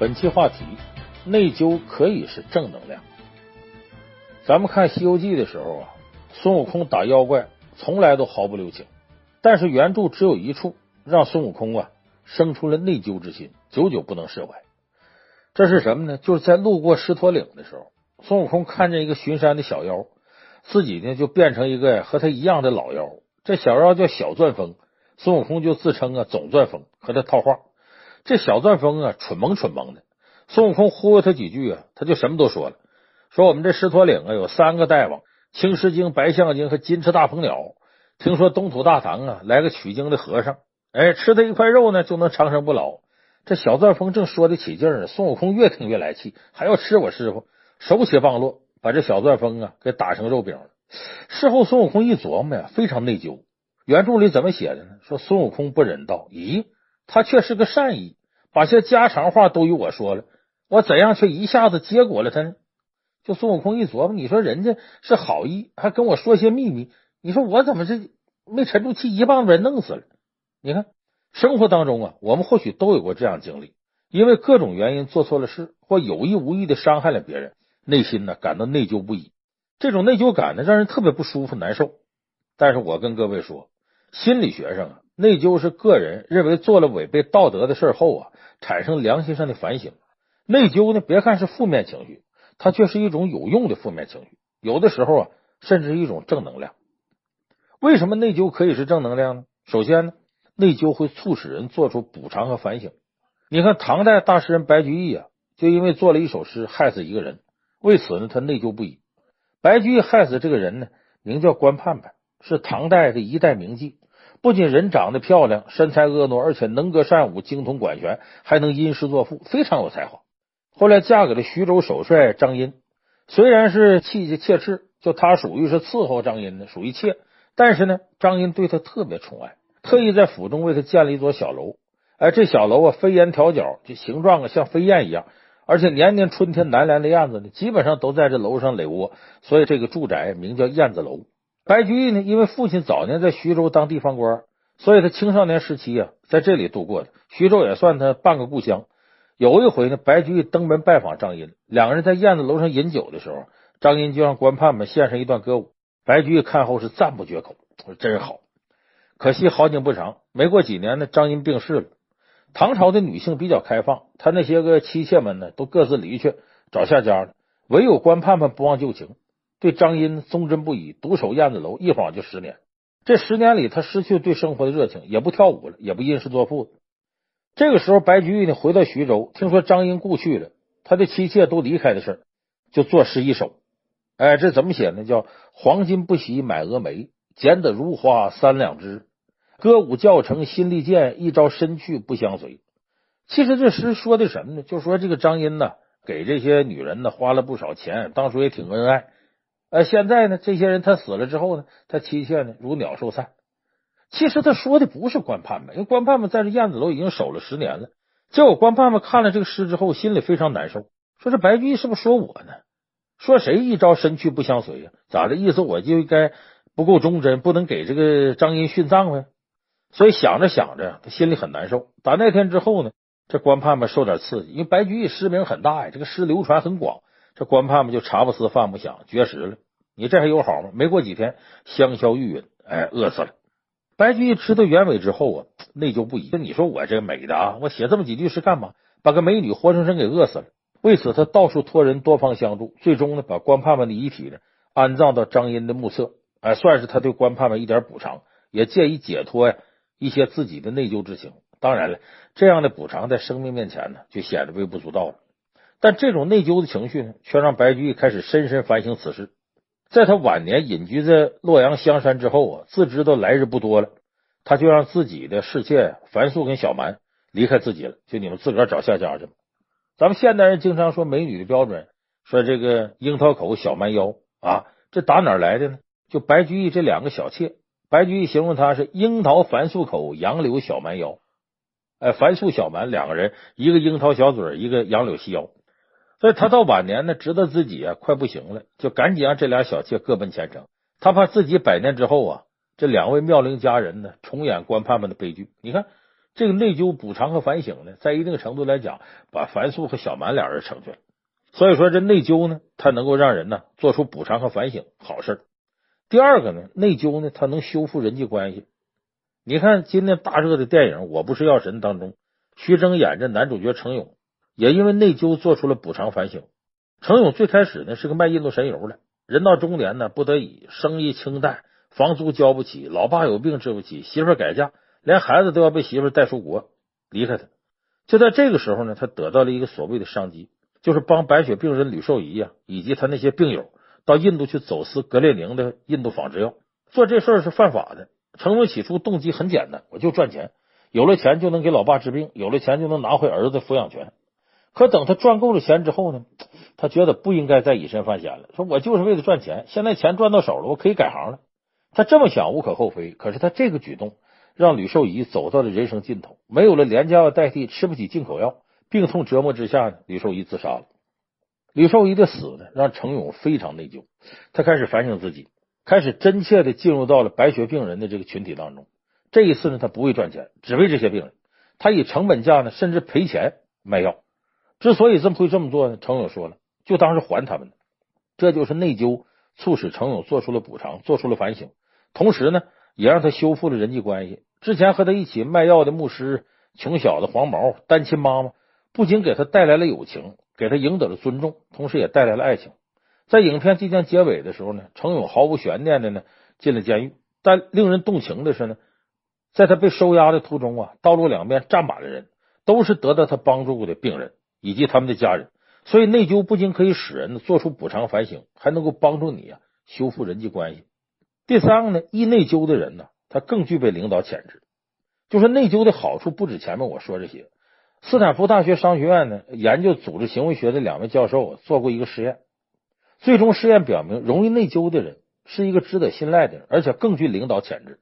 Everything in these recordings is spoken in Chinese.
本期话题：内疚可以是正能量。咱们看《西游记》的时候啊，孙悟空打妖怪从来都毫不留情，但是原著只有一处让孙悟空啊生出了内疚之心，久久不能释怀。这是什么呢？就是在路过狮驼岭的时候，孙悟空看见一个巡山的小妖，自己呢就变成一个和他一样的老妖。这小妖叫小钻风，孙悟空就自称啊总钻风，和他套话。这小钻风啊，蠢萌蠢萌的。孙悟空忽悠他几句啊，他就什么都说了。说我们这狮驼岭啊，有三个大王：青狮精、白象精和金翅大鹏鸟。听说东土大唐啊，来个取经的和尚，哎，吃他一块肉呢，就能长生不老。这小钻风正说得起劲儿，孙悟空越听越来气，还要吃我师傅，手起棒落，把这小钻风啊给打成肉饼了。事后孙悟空一琢磨呀，非常内疚。原著里怎么写的呢？说孙悟空不人道，咦，他却是个善意。把些家常话都与我说了，我怎样却一下子结果了他呢？就孙悟空一琢磨，你说人家是好意，还跟我说些秘密，你说我怎么这没沉住气，一棒子人弄死了？你看生活当中啊，我们或许都有过这样经历，因为各种原因做错了事，或有意无意的伤害了别人，内心呢感到内疚不已。这种内疚感呢，让人特别不舒服、难受。但是我跟各位说，心理学上啊，内疚是个人认为做了违背道德的事后啊。产生良心上的反省，内疚呢？别看是负面情绪，它却是一种有用的负面情绪。有的时候啊，甚至是一种正能量。为什么内疚可以是正能量呢？首先呢，内疚会促使人做出补偿和反省。你看，唐代大诗人白居易啊，就因为做了一首诗害死一个人，为此呢，他内疚不已。白居易害死这个人呢，名叫关盼盼，是唐代的一代名妓。不仅人长得漂亮，身材婀娜，而且能歌善舞，精通管弦，还能吟诗作赋，非常有才华。后来嫁给了徐州首帅张殷，虽然是妻妾妾室，就他属于是伺候张殷的，属于妾。但是呢，张殷对他特别宠爱，特意在府中为他建了一座小楼。哎，这小楼啊，飞檐挑角，就形状啊像飞燕一样，而且年年春天南来的燕子呢，基本上都在这楼上垒窝，所以这个住宅名叫燕子楼。白居易呢，因为父亲早年在徐州当地方官，所以他青少年时期啊，在这里度过的。徐州也算他半个故乡。有一回呢，白居易登门拜访张殷，两个人在燕子楼上饮酒的时候，张殷就让官盼盼献上一段歌舞。白居易看后是赞不绝口，说真好。可惜好景不长，没过几年呢，张殷病逝了。唐朝的女性比较开放，他那些个妻妾们呢，都各自离去找下家了，唯有关盼盼不忘旧情。对张殷忠贞不已，独守燕子楼，一晃就十年。这十年里，他失去对生活的热情，也不跳舞了，也不吟诗作赋。这个时候，白居易呢回到徐州，听说张殷故去了，他的妻妾都离开的事就作诗一首。哎，这怎么写呢？叫“黄金不惜买蛾眉，剪得如花三两枝。歌舞教成心力贱，一朝身去不相随。”其实这诗说的什么呢？就说这个张殷呢，给这些女人呢花了不少钱，当初也挺恩爱。呃，现在呢，这些人他死了之后呢，他妻妾呢如鸟兽散。其实他说的不是关盼盼，因为关盼盼在这燕子楼已经守了十年了。结果关盼盼看了这个诗之后，心里非常难受，说这白居易是不是说我呢？说谁一朝身去不相随呀？咋的意思？我就应该不够忠贞，不能给这个张殷殉葬呗？所以想着想着，他心里很难受。打那天之后呢，这关盼盼受点刺激，因为白居易诗名很大呀，这个诗流传很广。这官盼盼就茶不思饭不想，绝食了。你这还有好吗？没过几天，香消玉殒，哎，饿死了。白居易知道原委之后啊，内疚不已。那你说我这美的啊，我写这么几句诗干嘛？把个美女活生生给饿死了。为此，他到处托人多方相助，最终呢，把官盼盼的遗体呢安葬到张殷的墓侧，哎，算是他对官盼盼一点补偿，也借以解脱呀一些自己的内疚之情。当然了，这样的补偿在生命面前呢，就显得微不足道了。但这种内疚的情绪呢，却让白居易开始深深反省此事。在他晚年隐居在洛阳香山之后啊，自知道来日不多了，他就让自己的侍妾樊素跟小蛮离开自己了，就你们自个儿找下家去吧。咱们现代人经常说美女的标准，说这个樱桃口小蛮腰啊，这打哪儿来的呢？就白居易这两个小妾，白居易形容她是樱桃樊素口，杨柳小蛮腰。哎，樊素小蛮两个人，一个樱桃小嘴，一个杨柳细腰。所以他到晚年呢，知道自己啊快不行了，就赶紧让这俩小妾各奔前程。他怕自己百年之后啊，这两位妙龄佳人呢重演官判们的悲剧。你看这个内疚、补偿和反省呢，在一定程度来讲，把樊素和小满俩人成全。所以说，这内疚呢，它能够让人呢做出补偿和反省，好事。第二个呢，内疚呢，它能修复人际关系。你看今天大热的电影《我不是药神》当中，徐峥演着男主角程勇，也因为内疚做出了补偿反省。程勇最开始呢是个卖印度神油的，人到中年呢不得已，生意清淡，房租交不起，老爸有病治不起，媳妇改嫁，连孩子都要被媳妇带出国离开他。就在这个时候呢，他得到了一个所谓的商机，就是帮白血病人吕受仪呀以及他那些病友到印度去走私格列宁的印度仿制药。做这事儿是犯法的。程勇起初动机很简单，我就赚钱，有了钱就能给老爸治病，有了钱就能拿回儿子抚养权。可等他赚够了钱之后呢，他觉得不应该再以身犯险了。说我就是为了赚钱，现在钱赚到手了，我可以改行了。他这么想无可厚非。可是他这个举动让吕受仪走到了人生尽头，没有了廉价药代替，吃不起进口药，病痛折磨之下呢，吕受仪自杀了。吕受仪的死呢，让程勇非常内疚，他开始反省自己，开始真切的进入到了白血病人的这个群体当中。这一次呢，他不为赚钱，只为这些病人。他以成本价呢，甚至赔钱卖药。之所以这么会这么做呢，程勇说了，就当是还他们的，这就是内疚促使程勇做出了补偿，做出了反省，同时呢，也让他修复了人际关系。之前和他一起卖药的牧师、穷小子黄毛、单亲妈妈，不仅给他带来了友情，给他赢得了尊重，同时也带来了爱情。在影片即将结尾的时候呢，程勇毫无悬念的呢进了监狱，但令人动情的是呢，在他被收押的途中啊，道路两边站满了人，都是得到他帮助过的病人。以及他们的家人，所以内疚不仅可以使人做出补偿反省，还能够帮助你啊修复人际关系。第三个呢，易内疚的人呢，他更具备领导潜质。就是内疚的好处不止前面我说这些。斯坦福大学商学院呢，研究组织行为学的两位教授做过一个实验，最终实验表明，容易内疚的人是一个值得信赖的人，而且更具领导潜质。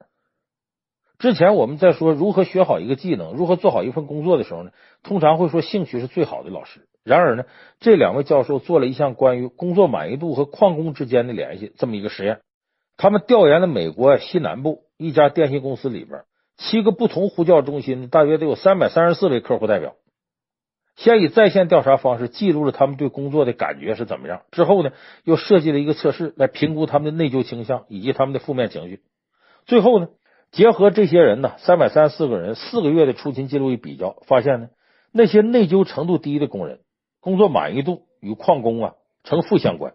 之前我们在说如何学好一个技能，如何做好一份工作的时候呢，通常会说兴趣是最好的老师。然而呢，这两位教授做了一项关于工作满意度和旷工之间的联系这么一个实验。他们调研了美国西南部一家电信公司里边七个不同呼叫中心，大约得有三百三十四位客户代表。先以在线调查方式记录了他们对工作的感觉是怎么样，之后呢，又设计了一个测试来评估他们的内疚倾向以及他们的负面情绪。最后呢，结合这些人呢，三百三十四个人四个月的出勤记录一比较，发现呢，那些内疚程度低的工人，工作满意度与旷工啊呈负相关。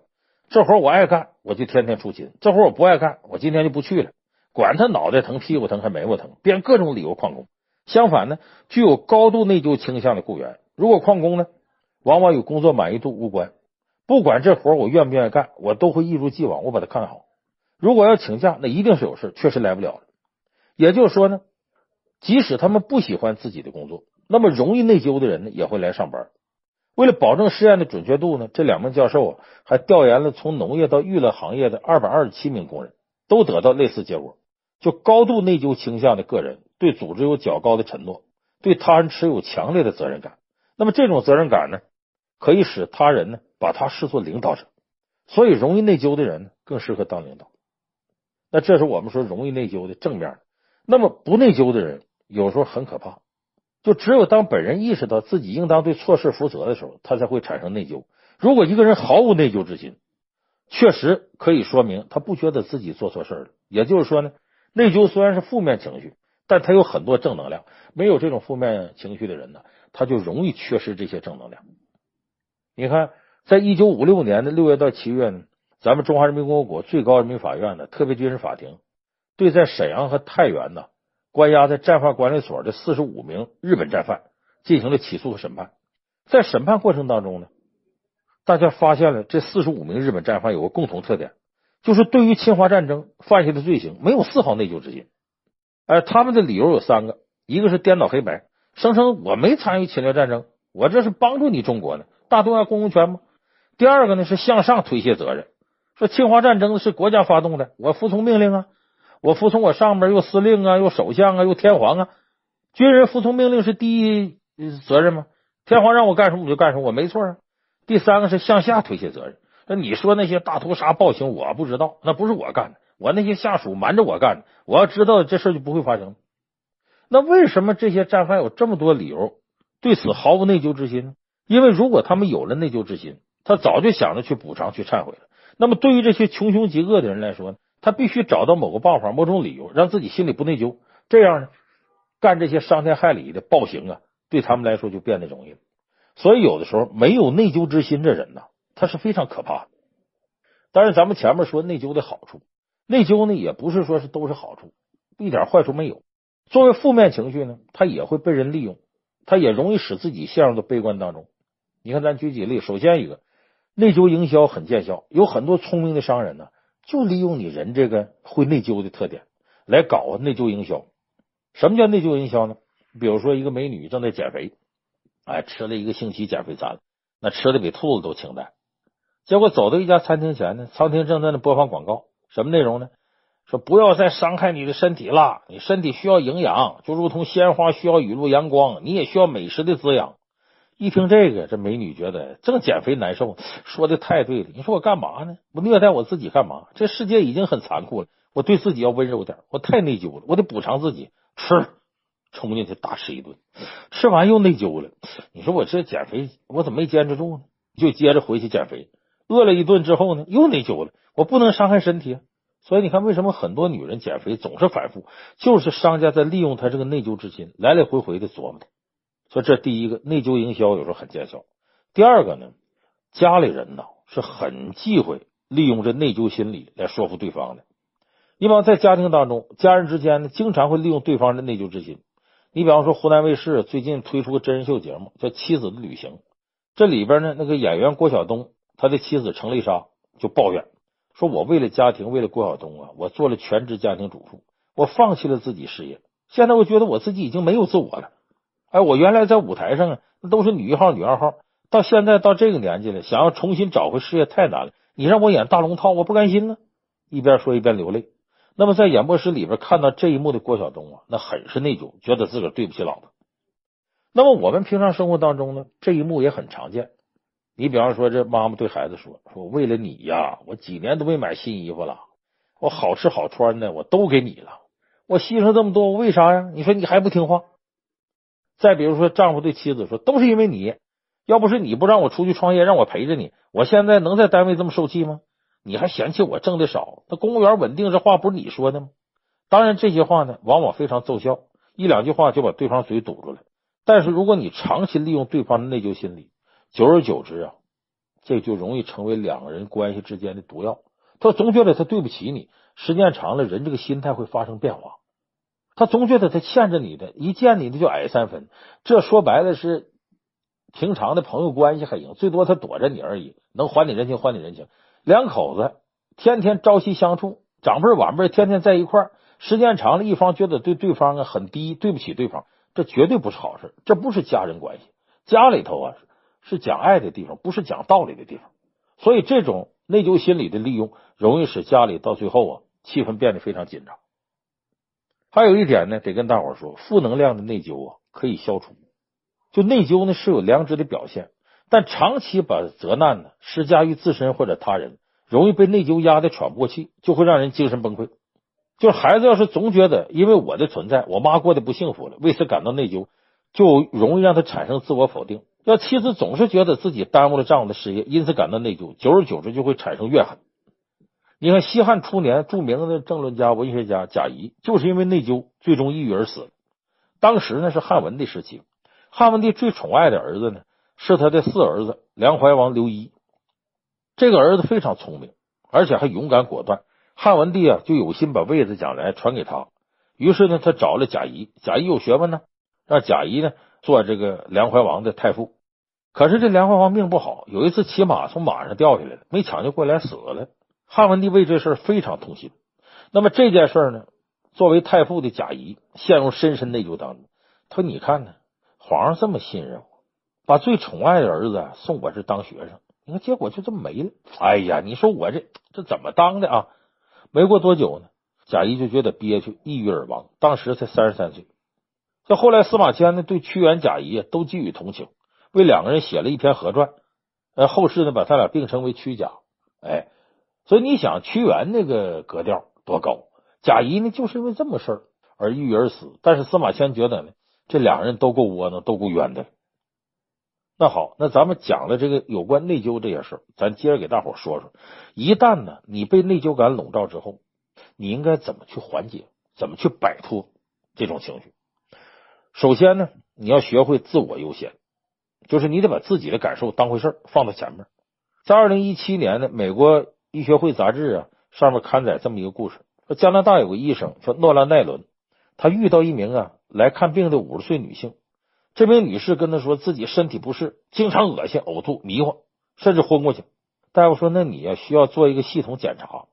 这活我爱干，我就天天出勤；这活我不爱干，我今天就不去了。管他脑袋疼、屁股疼还眉毛疼，编各种理由旷工。相反呢，具有高度内疚倾向的雇员，如果旷工呢，往往与工作满意度无关。不管这活我愿不愿意干，我都会一如既往，我把它看好。如果要请假，那一定是有事，确实来不了。也就是说呢，即使他们不喜欢自己的工作，那么容易内疚的人呢，也会来上班。为了保证实验的准确度呢，这两名教授啊，还调研了从农业到娱乐行业的二百二十七名工人，都得到类似结果。就高度内疚倾向的个人，对组织有较高的承诺，对他人持有强烈的责任感。那么这种责任感呢，可以使他人呢把他视作领导者。所以，容易内疚的人呢，更适合当领导。那这是我们说容易内疚的正面。那么不内疚的人有时候很可怕，就只有当本人意识到自己应当对错事负责的时候，他才会产生内疚。如果一个人毫无内疚之心，确实可以说明他不觉得自己做错事了。也就是说呢，内疚虽然是负面情绪，但他有很多正能量。没有这种负面情绪的人呢，他就容易缺失这些正能量。你看，在一九五六年的六月到七月呢，咱们中华人民共和国最高人民法院的特别军事法庭。对在沈阳和太原呢，关押在战犯管理所的四十五名日本战犯进行了起诉和审判。在审判过程当中呢，大家发现了这四十五名日本战犯有个共同特点，就是对于侵华战争犯下的罪行没有丝毫内疚之心。哎，他们的理由有三个：一个是颠倒黑白，声称我没参与侵略战争，我这是帮助你中国呢，大东亚共荣圈吗？第二个呢是向上推卸责任，说侵华战争是国家发动的，我服从命令啊。我服从我上边，又司令啊，又首相啊，又天皇啊。军人服从命令是第一责任吗？天皇让我干什么我就干什么，我没错啊。第三个是向下推卸责任。那你说那些大屠杀暴行，我不知道，那不是我干的，我那些下属瞒着我干的。我要知道这事就不会发生。那为什么这些战犯有这么多理由对此毫无内疚之心呢？因为如果他们有了内疚之心，他早就想着去补偿、去忏悔了。那么对于这些穷凶极恶的人来说呢，他必须找到某个办法、某种理由，让自己心里不内疚，这样呢，干这些伤天害理的暴行啊，对他们来说就变得容易了。所以有的时候没有内疚之心的人呢，他是非常可怕的。但是，咱们前面说内疚的好处，内疚呢也不是说是都是好处，一点坏处没有。作为负面情绪呢，它也会被人利用，它也容易使自己陷入到悲观当中。你看，咱举几个例，首先一个内疚营销很见效，有很多聪明的商人呢，就利用你人这个会内疚的特点来搞内疚营销。什么叫内疚营销呢？比如说，一个美女正在减肥，哎，吃了一个星期减肥餐，那吃的比兔子都清淡。结果走到一家餐厅前呢，餐厅正在那播放广告，什么内容呢？说不要再伤害你的身体了，你身体需要营养，就如同鲜花需要雨露阳光，你也需要美食的滋养。一听这个，这美女觉得正减肥难受，说的太对了。你说我干嘛呢？我虐待我自己干嘛？这世界已经很残酷了，我对自己要温柔点，我太内疚了，我得补偿自己。吃，冲进去大吃一顿，吃完又内疚了。你说我这减肥，我怎么没坚持住呢？就接着回去减肥。饿了一顿之后呢，又内疚了。我不能伤害身体，所以你看，为什么很多女人减肥总是反复？就是商家在利用她这个内疚之心，来来回回的琢磨她。所以这第一个内疚营销有时候很见效。第二个呢，家里人呢是很忌讳利用这内疚心理来说服对方的。你比方在家庭当中，家人之间呢经常会利用对方的内疚之心。你比方说，湖南卫视最近推出个真人秀节目叫《妻子的旅行》，这里边呢那个演员郭晓东。他的妻子程丽莎就抱怨说：“我为了家庭，为了郭晓东啊，我做了全职家庭主妇，我放弃了自己事业。现在我觉得我自己已经没有自我了。哎，我原来在舞台上啊，那都是女一号、女二号，到现在到这个年纪了，想要重新找回事业太难了。你让我演大龙套，我不甘心呢。”一边说一边流泪。那么在演播室里边看到这一幕的郭晓东啊，那很是内疚，觉得自个儿对不起老婆。那么我们平常生活当中呢，这一幕也很常见。你比方说，这妈妈对孩子说：“说为了你呀，我几年都没买新衣服了，我好吃好穿的我都给你了，我牺牲这么多，我为啥呀？你说你还不听话？”再比如说，丈夫对妻子说：“都是因为你，要不是你不让我出去创业，让我陪着你，我现在能在单位这么受气吗？你还嫌弃我挣的少？那公务员稳定这话不是你说的吗？当然，这些话呢，往往非常奏效，一两句话就把对方嘴堵住了。但是，如果你长期利用对方的内疚心理，久而久之啊，这就容易成为两个人关系之间的毒药。他总觉得他对不起你，时间长了，人这个心态会发生变化。他总觉得他欠着你的，一见你的就矮三分。这说白了是平常的朋友关系还行，最多他躲着你而已，能还你人情还你人情。两口子天天朝夕相处，长辈晚辈天天在一块儿，时间长了，一方觉得对对方啊很低，对不起对方，这绝对不是好事，这不是家人关系。家里头啊。是讲爱的地方，不是讲道理的地方。所以，这种内疚心理的利用，容易使家里到最后啊，气氛变得非常紧张。还有一点呢，得跟大伙说，负能量的内疚啊，可以消除。就内疚呢，是有良知的表现，但长期把责难呢施加于自身或者他人，容易被内疚压得喘不过气，就会让人精神崩溃。就是孩子要是总觉得因为我的存在，我妈过得不幸福了，为此感到内疚，就容易让他产生自我否定。要妻子总是觉得自己耽误了丈夫的事业，因此感到内疚，久而久之就会产生怨恨。你看西汉初年著名的政论家、文学家贾谊，就是因为内疚，最终抑郁而死。当时呢是汉文帝时期，汉文帝最宠爱的儿子呢是他的四儿子梁怀王刘一。这个儿子非常聪明，而且还勇敢果断。汉文帝啊就有心把位子将来传给他，于是呢他找了贾谊，贾谊有学问呢，让贾谊呢。做这个梁怀王的太傅，可是这梁怀王命不好，有一次骑马从马上掉下来了，没抢救过来死了。汉文帝为这事非常痛心。那么这件事呢，作为太傅的贾谊陷入深深内疚当中。他说：“你看呢，皇上这么信任我，把最宠爱的儿子送我这当学生，你看结果就这么没了。哎呀，你说我这这怎么当的啊？没过多久呢，贾谊就觉得憋屈，抑郁而亡，当时才三十三岁。”这后来司马迁呢，对屈原、贾谊都寄予同情，为两个人写了一篇合传。呃，后世呢，把他俩并称为屈贾。哎，所以你想，屈原那个格调多高，贾谊呢，就是因为这么事儿而郁郁而死。但是司马迁觉得呢，这两人都够窝囊，都够冤的。那好，那咱们讲了这个有关内疚这些事儿，咱接着给大伙说说。一旦呢，你被内疚感笼罩之后，你应该怎么去缓解，怎么去摆脱这种情绪？首先呢，你要学会自我优先，就是你得把自己的感受当回事儿放到前面。在二零一七年呢美国医学会杂志啊上面刊载这么一个故事：说加拿大有个医生叫诺兰奈伦，他遇到一名啊来看病的五十岁女性。这名女士跟他说自己身体不适，经常恶心、呕吐、迷糊，甚至昏过去。大夫说：“那你呀需要做一个系统检查，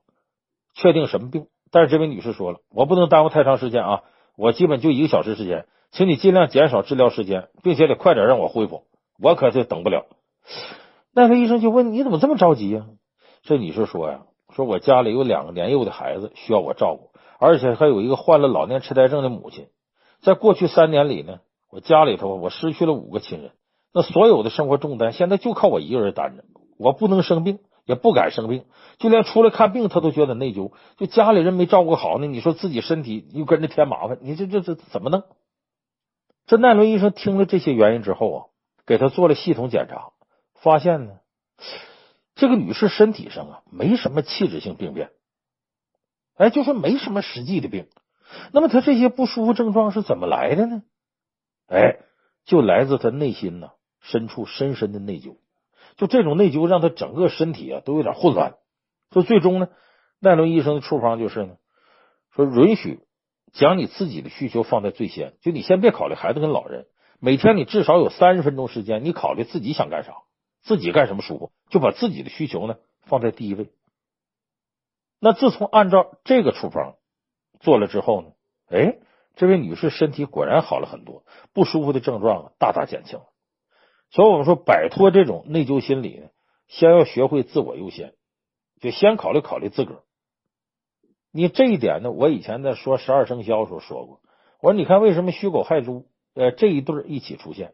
确定什么病？”但是这位女士说了：“我不能耽误太长时间啊，我基本就一个小时时间，请你尽量减少治疗时间，并且得快点让我恢复，我可是等不了。”那位医生就问：“你怎么这么着急呀？”这女士说：“呀，说我家里有两个年幼的孩子需要我照顾，而且还有一个患了老年痴呆症的母亲，在过去三年里呢。”我家里头，我失去了五个亲人，那所有的生活重担现在就靠我一个人担着。我不能生病，也不敢生病，就连出来看病，他都觉得内疚。就家里人没照顾好呢，你说自己身体又跟着添麻烦，你这这这怎么弄？这奈伦医生听了这些原因之后啊，给他做了系统检查，发现呢，这个女士身体上啊没什么器质性病变，哎，就说没什么实际的病。那么她这些不舒服症状是怎么来的呢？哎，就来自他内心呢深处深深的内疚，就这种内疚让他整个身体啊都有点混乱。说最终呢，奈伦医生的处方就是呢，说允许将你自己的需求放在最先，就你先别考虑孩子跟老人，每天你至少有三十分钟时间，你考虑自己想干啥，自己干什么舒服，就把自己的需求呢放在第一位。那自从按照这个处方做了之后呢，哎。这位女士身体果然好了很多，不舒服的症状啊大大减轻了。所以，我们说摆脱这种内疚心理呢，先要学会自我优先，就先考虑考虑自个儿。你这一点呢，我以前在说十二生肖的时候说过。我说，你看为什么戌狗亥猪呃这一对一起出现？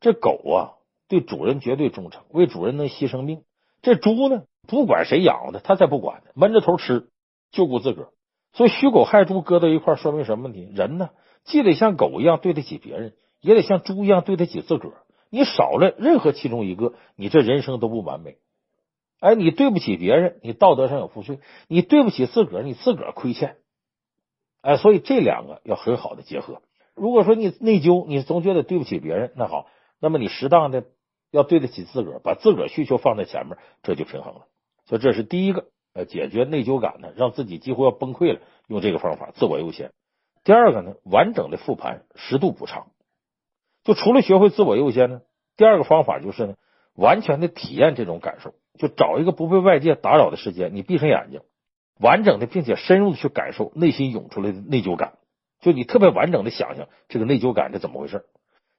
这狗啊，对主人绝对忠诚，为主人能牺牲命。这猪呢，不管谁养的，他才不管呢，闷着头吃，就顾自个儿。所以戌狗亥猪搁到一块，说明什么问题？人呢，既得像狗一样对得起别人，也得像猪一样对得起自个儿。你少了任何其中一个，你这人生都不完美。哎，你对不起别人，你道德上有负罪；你对不起自个儿，你自个儿亏欠。哎，所以这两个要很好的结合。如果说你内疚，你总觉得对不起别人，那好，那么你适当的要对得起自个儿，把自个儿需求放在前面，这就平衡了。所以这是第一个。呃，解决内疚感呢，让自己几乎要崩溃了，用这个方法，自我优先。第二个呢，完整的复盘，适度补偿。就除了学会自我优先呢，第二个方法就是呢，完全的体验这种感受，就找一个不被外界打扰的时间，你闭上眼睛，完整的并且深入的去感受内心涌出来的内疚感。就你特别完整的想想这个内疚感是怎么回事，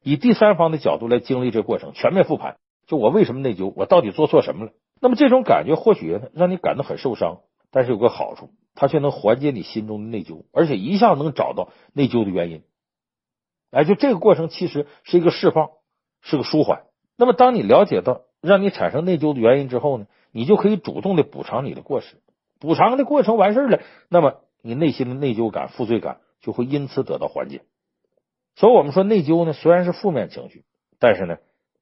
以第三方的角度来经历这过程，全面复盘。就我为什么内疚？我到底做错什么了？那么这种感觉或许，让你感到很受伤，但是有个好处，它却能缓解你心中的内疚，而且一下能找到内疚的原因。哎，就这个过程其实是一个释放，是个舒缓。那么当你了解到让你产生内疚的原因之后呢，你就可以主动的补偿你的过失。补偿的过程完事了，那么你内心的内疚感、负罪感就会因此得到缓解。所以，我们说内疚呢，虽然是负面情绪，但是呢，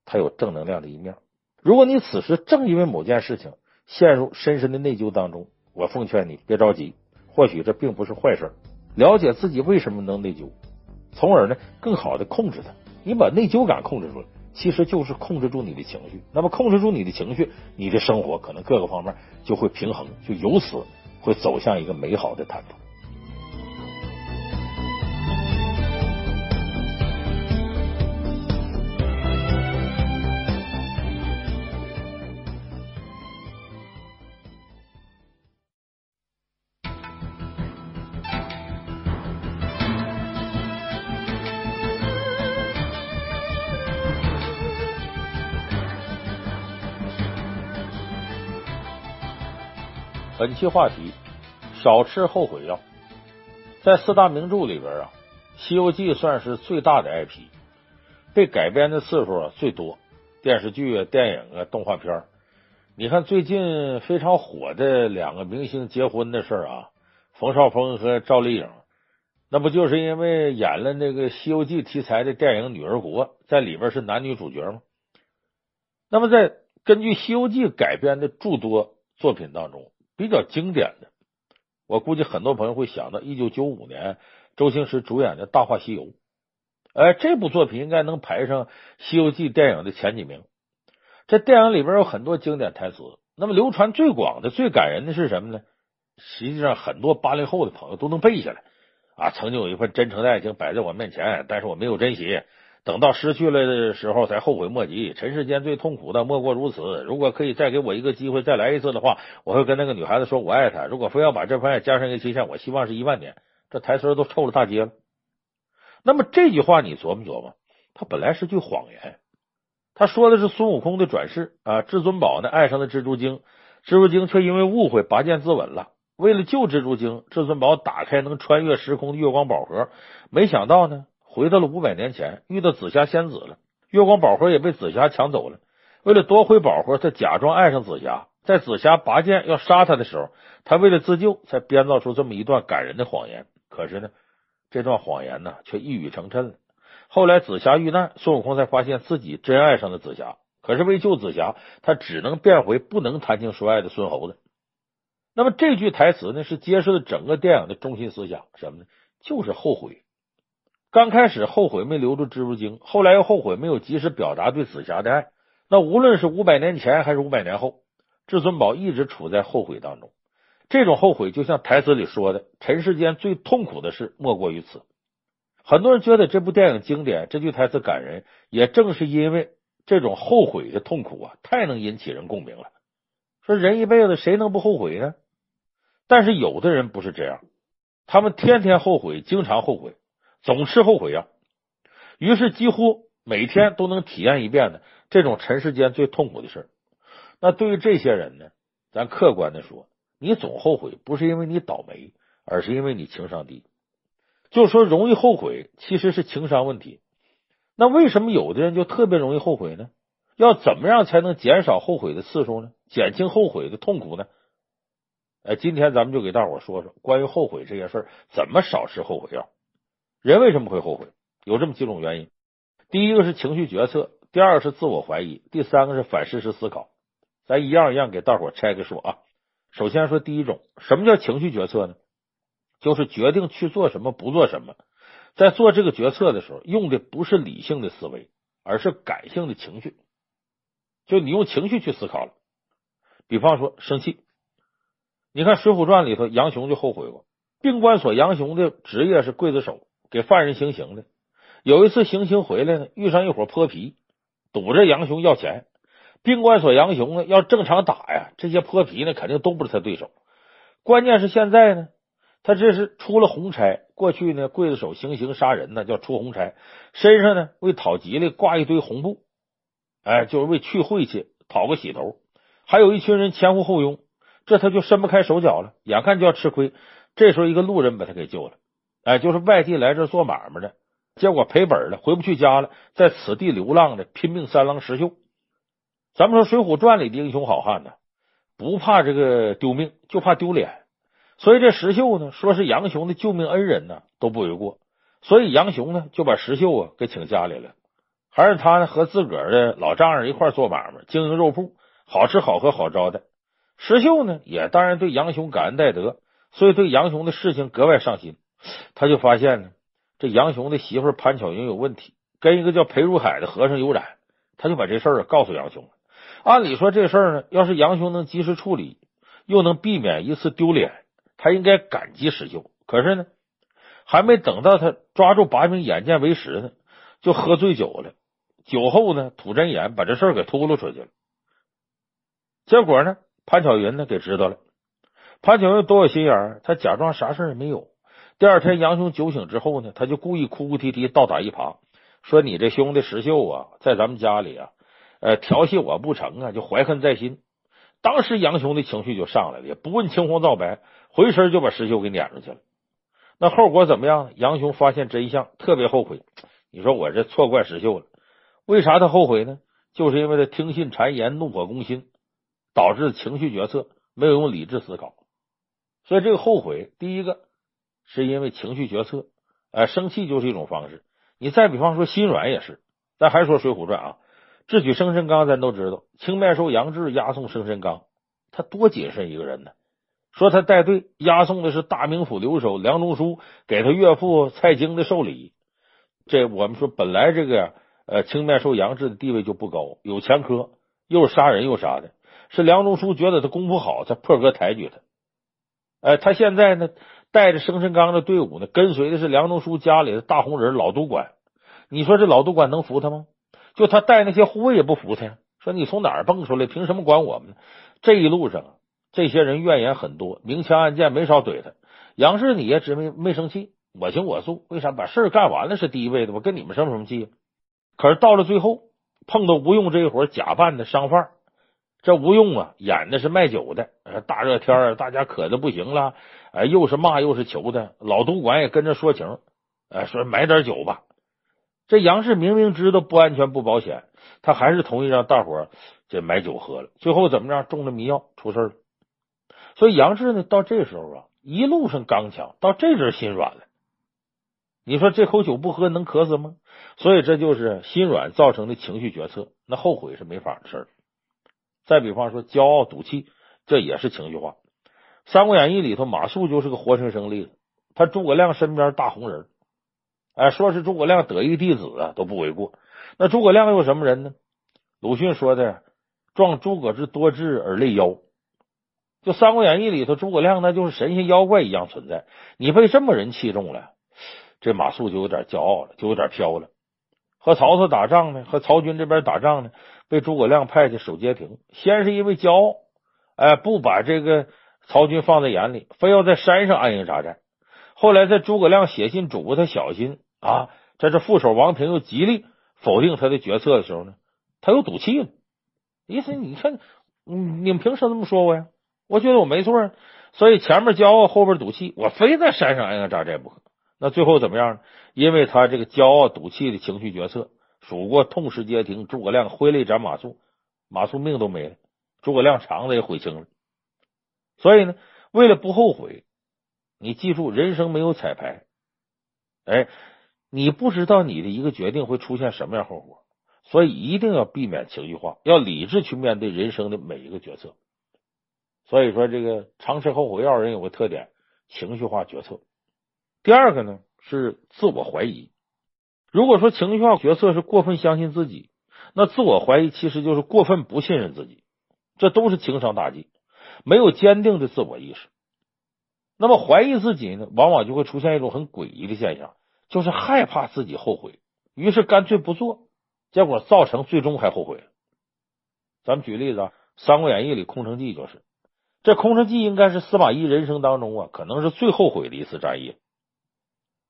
它有正能量的一面。如果你此时正因为某件事情陷入深深的内疚当中，我奉劝你别着急，或许这并不是坏事。了解自己为什么能内疚，从而呢更好的控制它。你把内疚感控制住了，其实就是控制住你的情绪。那么控制住你的情绪，你的生活可能各个方面就会平衡，就由此会走向一个美好的坦途。本期话题：少吃后悔药。在四大名著里边啊，《西游记》算是最大的 IP，被改编的次数啊最多。电视剧啊、电影啊、动画片，你看最近非常火的两个明星结婚的事儿啊，冯绍峰和赵丽颖，那不就是因为演了那个《西游记》题材的电影《女儿国》在里边是男女主角吗？那么在根据《西游记》改编的诸多作品当中，比较经典的，我估计很多朋友会想到一九九五年周星驰主演的《大话西游》。哎，这部作品应该能排上《西游记》电影的前几名。这电影里边有很多经典台词，那么流传最广的、最感人的是什么呢？实际上，很多八零后的朋友都能背下来。啊，曾经有一份真诚的爱情摆在我面前，但是我没有珍惜。等到失去了的时候，才后悔莫及。尘世间最痛苦的莫过如此。如果可以再给我一个机会，再来一次的话，我会跟那个女孩子说我爱她。如果非要把这份爱加上一个期限，我希望是一万年。这台词都臭了大街了。那么这句话你琢磨琢磨，它本来是句谎言。他说的是孙悟空的转世啊，至尊宝呢爱上了蜘蛛精，蜘蛛精却因为误会拔剑自刎了。为了救蜘蛛精，至尊宝打开能穿越时空的月光宝盒，没想到呢，回到了五百年前，遇到紫霞仙子了。月光宝盒也被紫霞抢走了。为了夺回宝盒，他假装爱上紫霞，在紫霞拔剑要杀他的时候，他为了自救，才编造出这么一段感人的谎言。可是呢，这段谎言呢，却一语成谶了。后来紫霞遇难，孙悟空才发现自己真爱上了紫霞。可是为救紫霞，他只能变回不能谈情说爱的孙猴子。那么这句台词呢，是揭示了整个电影的中心思想，什么呢？就是后悔。刚开始后悔没留住蜘蛛精，后来又后悔没有及时表达对紫霞的爱。那无论是五百年前还是五百年后，至尊宝一直处在后悔当中。这种后悔就像台词里说的：“尘世间最痛苦的事莫过于此。”很多人觉得这部电影经典，这句台词感人，也正是因为这种后悔的痛苦啊，太能引起人共鸣了。说人一辈子谁能不后悔呢？但是有的人不是这样，他们天天后悔，经常后悔，总吃后悔药，于是几乎每天都能体验一遍的这种尘世间最痛苦的事。那对于这些人呢，咱客观的说，你总后悔不是因为你倒霉，而是因为你情商低。就说容易后悔，其实是情商问题。那为什么有的人就特别容易后悔呢？要怎么样才能减少后悔的次数呢？减轻后悔的痛苦呢？哎，今天咱们就给大伙说说关于后悔这些事儿，怎么少吃后悔药。人为什么会后悔？有这么几种原因：第一个是情绪决策，第二个是自我怀疑，第三个是反事实思考。咱一样一样给大伙拆开说啊。首先说第一种，什么叫情绪决策呢？就是决定去做什么，不做什么。在做这个决策的时候，用的不是理性的思维，而是感性的情绪。就你用情绪去思考了。比方说生气。你看《水浒传》里头，杨雄就后悔过。病关所杨雄的职业是刽子手，给犯人行刑的。有一次行刑回来呢，遇上一伙泼皮，堵着杨雄要钱。兵官所杨雄呢，要正常打呀，这些泼皮呢，肯定都不是他对手。关键是现在呢，他这是出了红差。过去呢，刽子手行刑杀人呢，叫出红差，身上呢为讨吉利挂一堆红布，哎，就是为去晦气，讨个喜头。还有一群人前呼后拥。这他就伸不开手脚了，眼看就要吃亏。这时候，一个路人把他给救了。哎，就是外地来这做买卖的，结果赔本了，回不去家了，在此地流浪的拼命三郎石秀。咱们说《水浒传》里的英雄好汉呢，不怕这个丢命，就怕丢脸。所以这石秀呢，说是杨雄的救命恩人呢，都不为过。所以杨雄呢，就把石秀啊给请家里了，还是他呢和自个儿的老丈人一块做买卖，经营肉铺，好吃好喝好招待。石秀呢，也当然对杨雄感恩戴德，所以对杨雄的事情格外上心。他就发现呢，这杨雄的媳妇潘巧云有问题，跟一个叫裴如海的和尚有染，他就把这事儿告诉杨雄了。按理说这事儿呢，要是杨雄能及时处理，又能避免一次丢脸，他应该感激石秀。可是呢，还没等到他抓住把柄，眼见为实呢，就喝醉酒了。酒后呢，吐真言，把这事儿给吐露出去了。结果呢？潘巧云呢，给知道了。潘巧云多有心眼儿，他假装啥事儿也没有。第二天杨雄酒醒之后呢，他就故意哭哭啼啼倒打一耙，说：“你这兄弟石秀啊，在咱们家里啊，呃，调戏我不成啊，就怀恨在心。”当时杨雄的情绪就上来了，也不问青红皂白，回身就把石秀给撵出去了。那后果怎么样？杨雄发现真相，特别后悔。你说我这错怪石秀了，为啥他后悔呢？就是因为他听信谗言，怒火攻心。导致情绪决策没有用理智思考，所以这个后悔，第一个是因为情绪决策，哎，生气就是一种方式。你再比方说心软也是。咱还说《水浒传》啊，智取生辰纲，咱都知道，青面兽杨志押送生辰纲，他多谨慎一个人呢。说他带队押送的是大名府留守梁中书给他岳父蔡京的寿礼。这我们说本来这个，呃，青面兽杨志的地位就不高，有前科，又是杀人又啥的，是梁中书觉得他功夫好，才破格抬举他。哎，他现在呢，带着生辰纲的队伍呢，跟随的是梁中书家里的大红人老督管。你说这老督管能服他吗？就他带那些护卫也不服他呀。说你从哪儿蹦出来，凭什么管我们呢？这一路上，这些人怨言很多，明枪暗箭没少怼他。杨志你也直没没生气，我行我素，为啥把事儿干完了是第一位的？我跟你们生什么气？可是到了最后，碰到吴用这一伙假扮的商贩，这吴用啊演的是卖酒的。大热天大家渴的不行了，哎，又是骂又是求的，老督管也跟着说情，哎，说买点酒吧。这杨志明明知道不安全不保险，他还是同意让大伙这买酒喝了。最后怎么着？中了迷药，出事了。所以杨志呢，到这时候啊，一路上刚强，到这阵心软了。你说这口酒不喝能渴死吗？所以这就是心软造成的情绪决策，那后悔是没法的事儿。再比方说，骄傲赌气，这也是情绪化。《三国演义》里头，马谡就是个活生生例子。他诸葛亮身边大红人。哎，说是诸葛亮得意弟子啊，都不为过。那诸葛亮又什么人呢？鲁迅说的“壮诸葛之多智而类妖”，就《三国演义》里头，诸葛亮那就是神仙妖怪一样存在。你被这么人器重了，这马谡就有点骄傲了，就有点飘了。和曹操打仗呢，和曹军这边打仗呢，被诸葛亮派去守街亭。先是因为骄傲，哎，不把这个曹军放在眼里，非要在山上安营扎寨。后来在诸葛亮写信嘱咐他小心啊，在这副手王平又极力否定他的决策的时候呢，他又赌气了。意思你看，你们凭什么这么说我呀？我觉得我没错啊，所以前面骄傲，后边赌气，我非在山上安营扎寨不可。那最后怎么样呢？因为他这个骄傲赌气的情绪决策，蜀国痛失街亭，诸葛亮挥泪斩马谡，马谡命都没了，诸葛亮肠子也悔青了。所以呢，为了不后悔。你记住，人生没有彩排，哎，你不知道你的一个决定会出现什么样后果，所以一定要避免情绪化，要理智去面对人生的每一个决策。所以说，这个常吃后悔药人有个特点，情绪化决策。第二个呢是自我怀疑。如果说情绪化决策是过分相信自己，那自我怀疑其实就是过分不信任自己，这都是情商大忌，没有坚定的自我意识。那么怀疑自己呢，往往就会出现一种很诡异的现象，就是害怕自己后悔，于是干脆不做，结果造成最终还后悔。咱们举例子啊，《三国演义》里空城计就是，这空城计应该是司马懿人生当中啊，可能是最后悔的一次战役。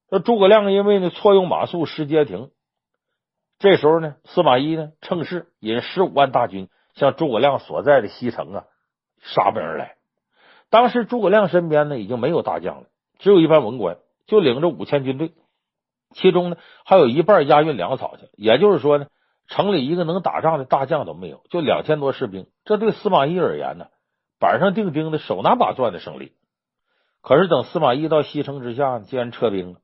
这诸葛亮因为呢错用马谡失街亭，这时候呢，司马懿呢趁势引十五万大军向诸葛亮所在的西城啊杀奔而来。当时诸葛亮身边呢已经没有大将了，只有一班文官，就领着五千军队，其中呢还有一半押运粮草去。也就是说呢，城里一个能打仗的大将都没有，就两千多士兵。这对司马懿而言呢，板上钉钉的、手拿把攥的胜利。可是等司马懿到西城之下，竟然撤兵了。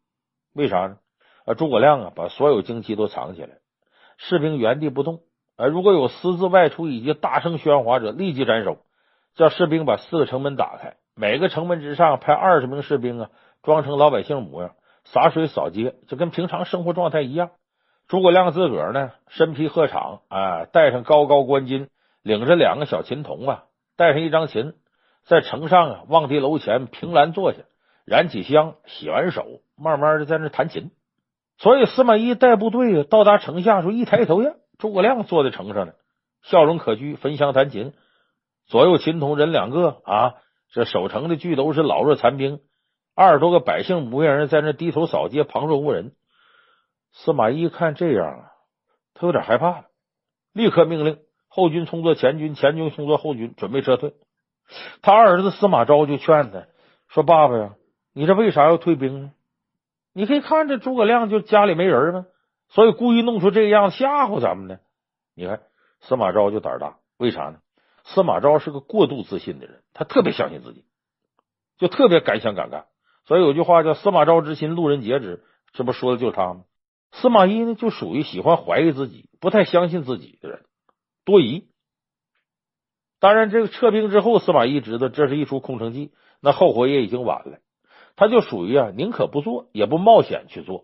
为啥呢？啊，诸葛亮啊，把所有旌旗都藏起来，士兵原地不动。啊，如果有私自外出以及大声喧哗者，立即斩首。叫士兵把四个城门打开，每个城门之上派二十名士兵啊，装成老百姓模样，洒水扫街，就跟平常生活状态一样。诸葛亮自个儿呢，身披鹤氅，啊，戴上高高官巾，领着两个小琴童啊，带上一张琴，在城上啊，望帝楼前凭栏坐下，燃起香，洗完手，慢慢的在那弹琴。所以司马懿带部队到达城下时候，一抬头呀，诸葛亮坐在城上呢，笑容可掬，焚香弹琴。左右琴童人两个啊，这守城的俱都是老弱残兵，二十多个百姓模样人在那低头扫街，旁若无人。司马懿一看这样啊，他有点害怕了，立刻命令后军冲作前军，前军冲作后军，准备撤退。他二儿子司马昭就劝他说：“爸爸呀，你这为啥要退兵呢？你可以看这诸葛亮就家里没人吗？所以故意弄出这个样子吓唬咱们呢。你看司马昭就胆大，为啥呢？”司马昭是个过度自信的人，他特别相信自己，就特别敢想敢干。所以有句话叫“司马昭之心，路人皆知；这不说的就是他吗？司马懿呢，就属于喜欢怀疑自己、不太相信自己的人，多疑。当然，这个撤兵之后，司马懿知道这是一出空城计，那后悔也已经晚了。他就属于啊，宁可不做，也不冒险去做。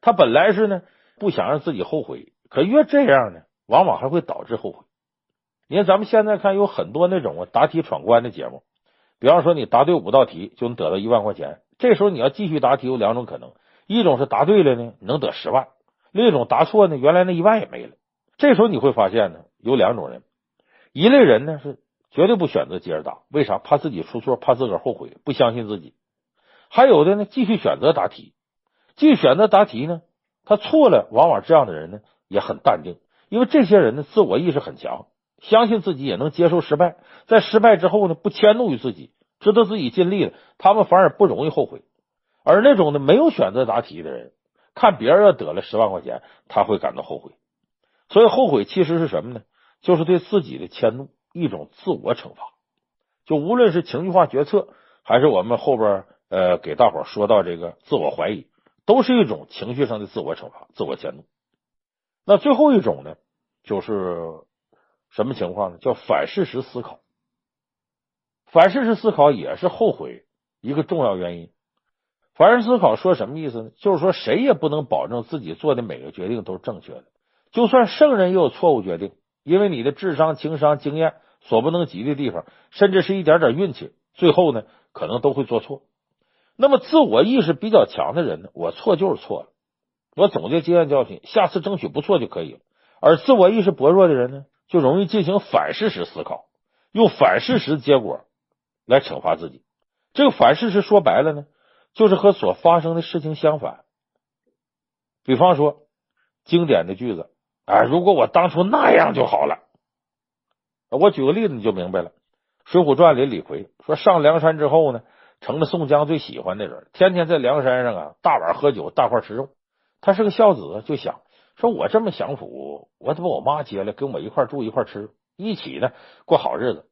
他本来是呢，不想让自己后悔，可越这样呢，往往还会导致后悔。你看，咱们现在看有很多那种啊答题闯关的节目，比方说你答对五道题就能得到一万块钱，这时候你要继续答题，有两种可能。一种是答对了呢，能得十万；另一种答错呢，原来那一万也没了。这时候你会发现呢，有两种人，一类人呢是绝对不选择接着答，为啥？怕自己出错，怕自个儿后悔，不相信自己。还有的呢，继续选择答题，继续选择答题呢，他错了，往往这样的人呢也很淡定，因为这些人呢自我意识很强，相信自己也能接受失败，在失败之后呢不迁怒于自己，知道自己尽力了，他们反而不容易后悔。而那种呢没有选择答题的人，看别人要得了十万块钱，他会感到后悔。所以后悔其实是什么呢？就是对自己的迁怒，一种自我惩罚。就无论是情绪化决策，还是我们后边呃给大伙说到这个自我怀疑，都是一种情绪上的自我惩罚、自我迁怒。那最后一种呢，就是什么情况呢？叫反事实思考。反事实思考也是后悔一个重要原因。反事实思考说什么意思呢？就是说，谁也不能保证自己做的每个决定都是正确的。就算圣人也有错误决定，因为你的智商、情商、经验所不能及的地方，甚至是一点点运气，最后呢可能都会做错。那么，自我意识比较强的人呢，我错就是错了，我总结经验教训，下次争取不错就可以了。而自我意识薄弱的人呢，就容易进行反事实思考，用反事实结果来惩罚自己。这个反事实说白了呢，就是和所发生的事情相反，比方说经典的句子啊，如果我当初那样就好了。我举个例子你就明白了，《水浒传》里李逵说上梁山之后呢，成了宋江最喜欢的人，天天在梁山上啊大碗喝酒，大块吃肉。他是个孝子，就想说我这么享福，我得把我妈接来跟我一块住一块吃，一起呢过好日子。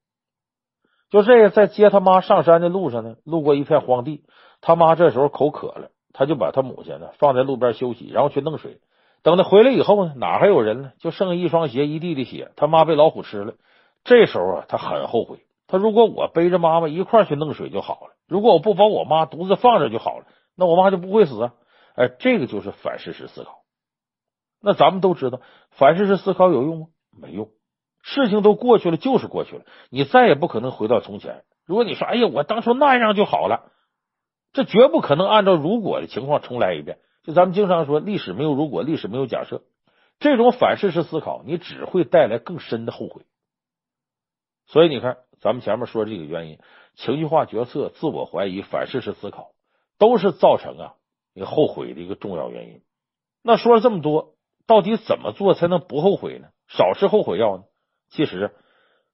就这个，在接他妈上山的路上呢，路过一片荒地。他妈这时候口渴了，他就把他母亲呢放在路边休息，然后去弄水。等他回来以后呢，哪还有人呢？就剩一双鞋，一地的血。他妈被老虎吃了。这时候啊，他很后悔。他如果我背着妈妈一块去弄水就好了，如果我不把我妈独自放着就好了，那我妈就不会死啊。哎，这个就是反事实思考。那咱们都知道，反事实思考有用吗？没用。事情都过去了，就是过去了，你再也不可能回到从前。如果你说，哎呀，我当初那样就好了。这绝不可能按照如果的情况重来一遍。就咱们经常说，历史没有如果，历史没有假设。这种反事实思考，你只会带来更深的后悔。所以你看，咱们前面说这个原因，情绪化决策、自我怀疑、反事实思考，都是造成啊你后悔的一个重要原因。那说了这么多，到底怎么做才能不后悔呢？少吃后悔药呢？其实，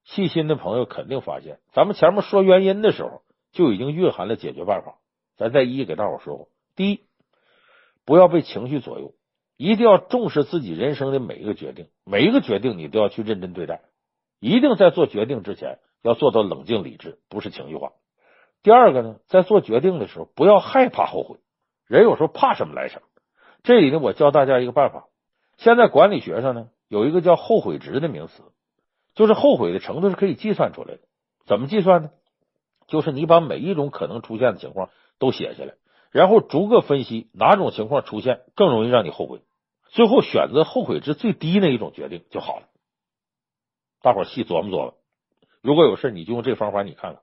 细心的朋友肯定发现，咱们前面说原因的时候，就已经蕴含了解决办法。咱再一一给大伙说过，第一，不要被情绪左右，一定要重视自己人生的每一个决定，每一个决定你都要去认真对待，一定在做决定之前要做到冷静理智，不是情绪化。第二个呢，在做决定的时候，不要害怕后悔，人有时候怕什么来什么。这里呢，我教大家一个办法，现在管理学上呢有一个叫后悔值的名词，就是后悔的程度是可以计算出来的。怎么计算呢？就是你把每一种可能出现的情况。都写下来，然后逐个分析哪种情况出现更容易让你后悔，最后选择后悔值最低那一种决定就好了。大伙细琢磨琢磨，如果有事你就用这方法，你看看。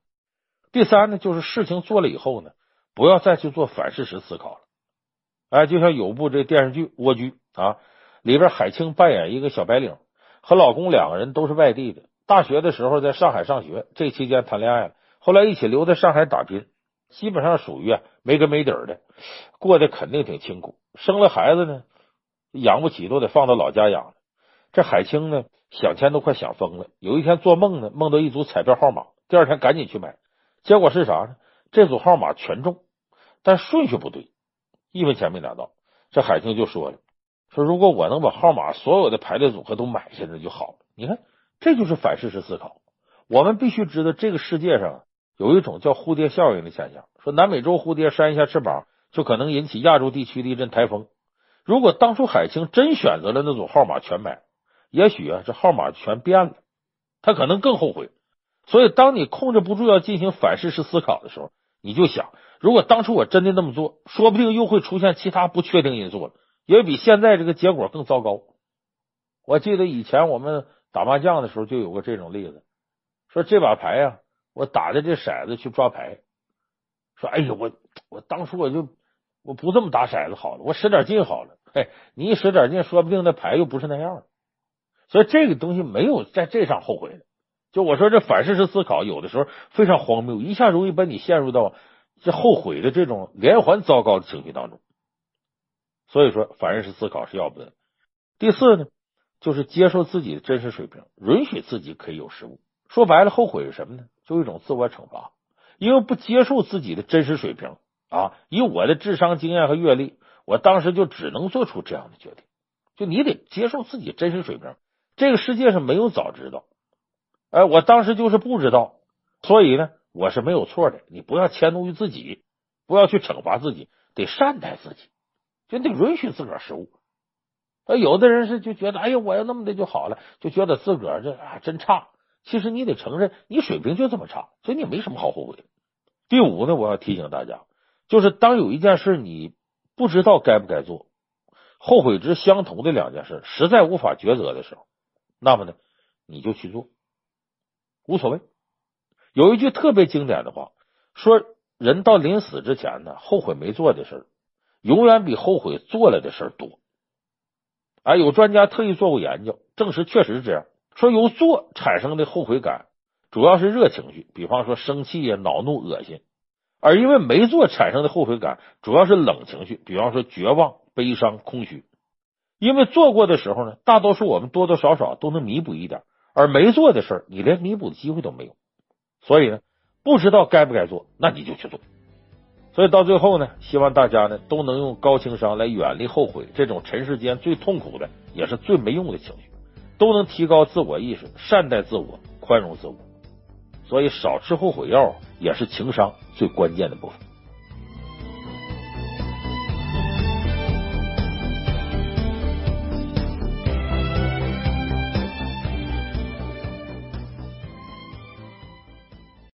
第三呢，就是事情做了以后呢，不要再去做反事实思考了。哎，就像有部这电视剧《蜗居》啊，里边海清扮演一个小白领，和老公两个人都是外地的，大学的时候在上海上学，这期间谈恋爱了，后来一起留在上海打拼。基本上属于啊没根没底儿的，过得肯定挺清苦。生了孩子呢，养不起，都得放到老家养。这海清呢，想钱都快想疯了。有一天做梦呢，梦到一组彩票号码，第二天赶紧去买，结果是啥呢？这组号码全中，但顺序不对，一分钱没拿到。这海清就说了：“说如果我能把号码所有的排列组合都买下来就好了。”你看，这就是反事实思考。我们必须知道，这个世界上。有一种叫蝴蝶效应的现象，说南美洲蝴蝶扇一下翅膀，就可能引起亚洲地区的一阵台风。如果当初海清真选择了那组号码全买，也许啊这号码全变了，他可能更后悔。所以，当你控制不住要进行反事实思考的时候，你就想，如果当初我真的那么做，说不定又会出现其他不确定因素了，也比现在这个结果更糟糕。我记得以前我们打麻将的时候就有过这种例子，说这把牌呀，我打的这骰子去抓牌，说哎呀，我我当初我就我不这么打骰子好了，我使点劲好了。嘿，你一使点劲，说不定那牌又不是那样了。所以这个东西没有在这上后悔的。就我说这反事实思考，有的时候非常荒谬，一下容易把你陷入到这后悔的这种连环糟糕的情绪当中。所以说，反事实思考是要不得。第四呢，就是接受自己的真实水平，允许自己可以有失误。说白了，后悔是什么呢？就一种自我惩罚，因为不接受自己的真实水平啊。以我的智商、经验和阅历，我当时就只能做出这样的决定。就你得接受自己真实水平，这个世界上没有早知道。哎，我当时就是不知道，所以呢，我是没有错的。你不要迁怒于自己，不要去惩罚自己，得善待自己，就得允许自个儿失误。啊，有的人是就觉得，哎呀，我要那么的就好了，就觉得自个儿这啊真差。其实你得承认，你水平就这么差，所以你没什么好后悔的。第五呢，我要提醒大家，就是当有一件事你不知道该不该做，后悔值相同的两件事，实在无法抉择的时候，那么呢，你就去做。无所谓，有一句特别经典的话，说人到临死之前呢，后悔没做的事儿，永远比后悔做了的事儿多。啊，有专家特意做过研究，证实确实是这样。说由做产生的后悔感，主要是热情绪，比方说生气呀、恼怒、恶心；而因为没做产生的后悔感，主要是冷情绪，比方说绝望、悲伤、空虚。因为做过的时候呢，大多数我们多多少少都能弥补一点。而没做的事儿，你连弥补的机会都没有，所以呢，不知道该不该做，那你就去做。所以到最后呢，希望大家呢都能用高情商来远离后悔这种尘世间最痛苦的也是最没用的情绪，都能提高自我意识，善待自我，宽容自我。所以少吃后悔药也是情商最关键的部分。